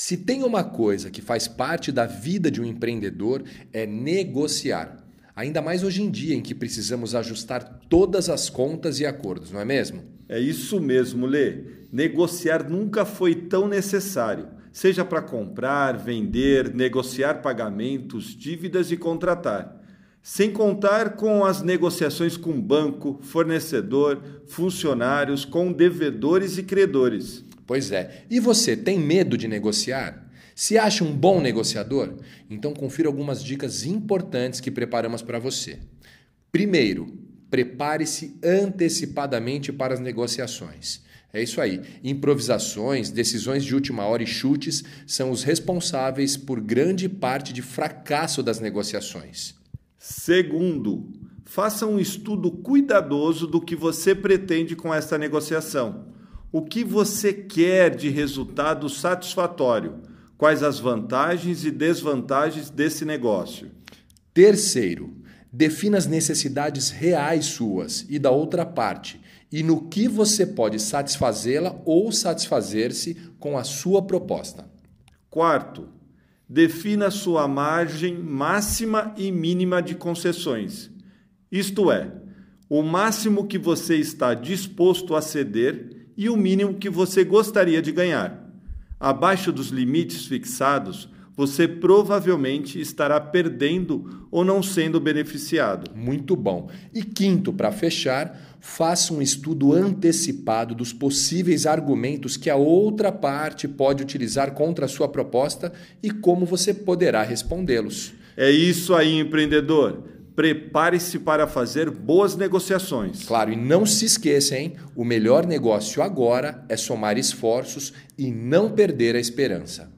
Se tem uma coisa que faz parte da vida de um empreendedor é negociar. Ainda mais hoje em dia em que precisamos ajustar todas as contas e acordos, não é mesmo? É isso mesmo, Lê. Negociar nunca foi tão necessário, seja para comprar, vender, negociar pagamentos, dívidas e contratar. Sem contar com as negociações com banco, fornecedor, funcionários, com devedores e credores. Pois é. E você tem medo de negociar? Se acha um bom negociador? Então confira algumas dicas importantes que preparamos para você. Primeiro, prepare-se antecipadamente para as negociações. É isso aí. Improvisações, decisões de última hora e chutes são os responsáveis por grande parte de fracasso das negociações. Segundo, faça um estudo cuidadoso do que você pretende com esta negociação o que você quer de resultado satisfatório? Quais as vantagens e desvantagens desse negócio? Terceiro, defina as necessidades reais suas e da outra parte e no que você pode satisfazê-la ou satisfazer-se com a sua proposta. Quarto, defina sua margem máxima e mínima de concessões. Isto é, o máximo que você está disposto a ceder e o mínimo que você gostaria de ganhar. Abaixo dos limites fixados, você provavelmente estará perdendo ou não sendo beneficiado. Muito bom. E quinto, para fechar, faça um estudo antecipado dos possíveis argumentos que a outra parte pode utilizar contra a sua proposta e como você poderá respondê-los. É isso aí, empreendedor prepare-se para fazer boas negociações. Claro, e não se esqueça, hein? O melhor negócio agora é somar esforços e não perder a esperança.